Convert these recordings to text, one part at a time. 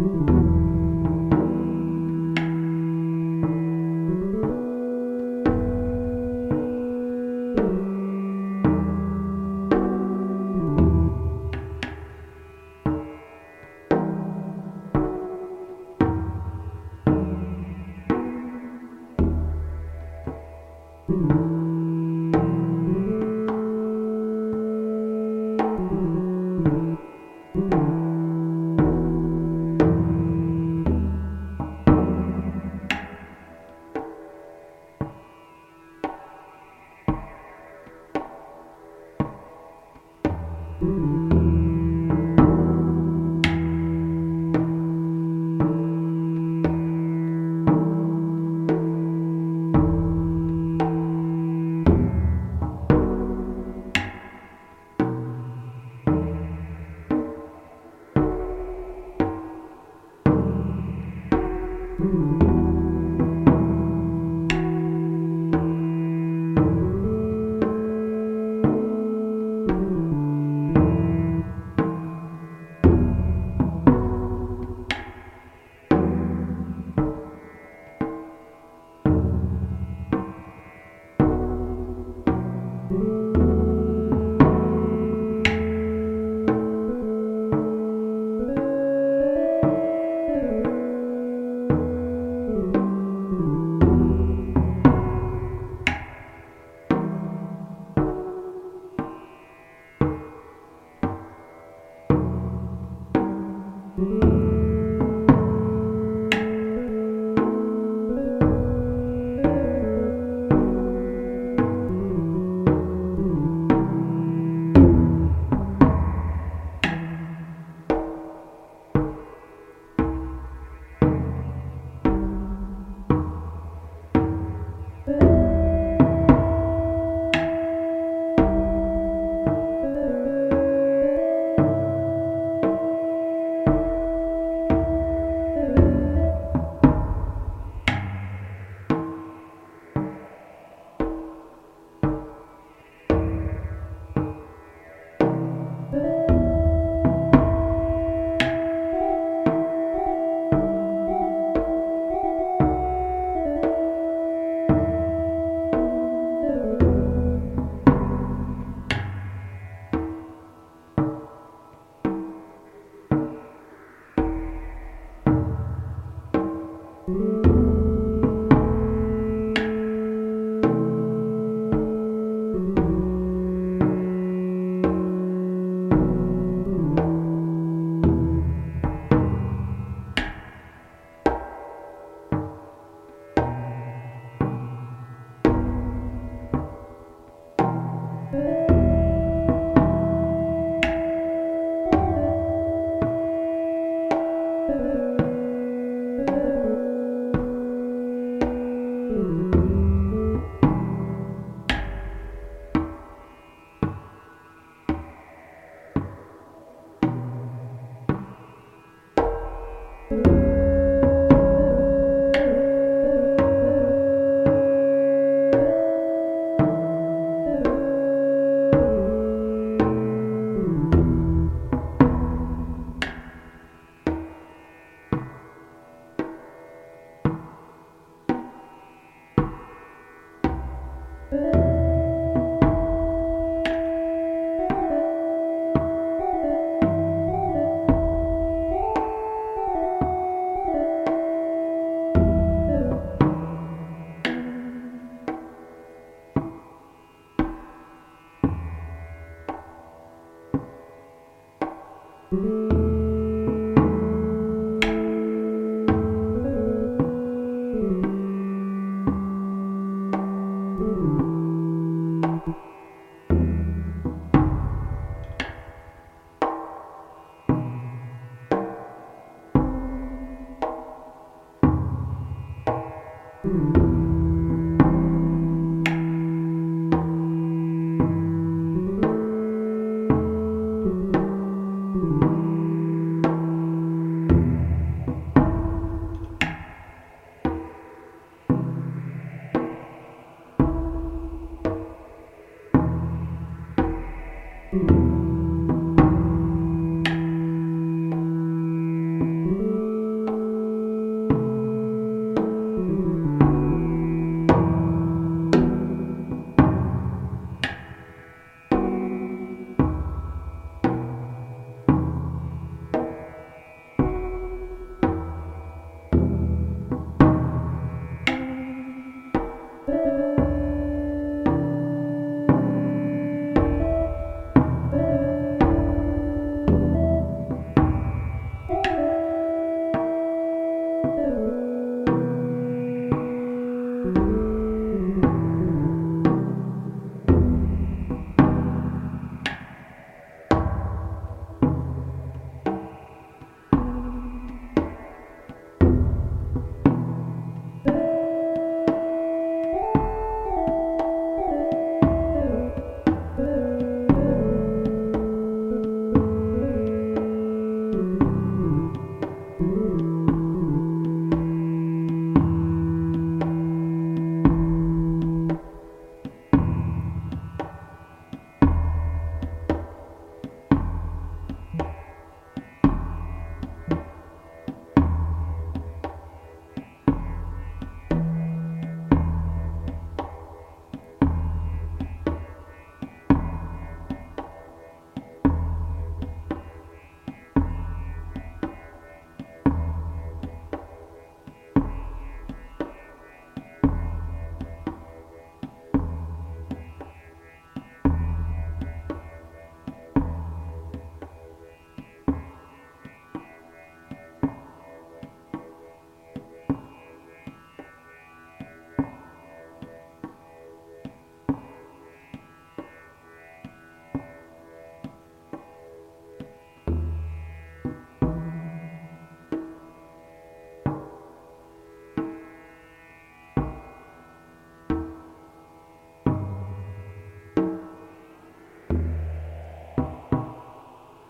Ooh.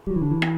Ooh.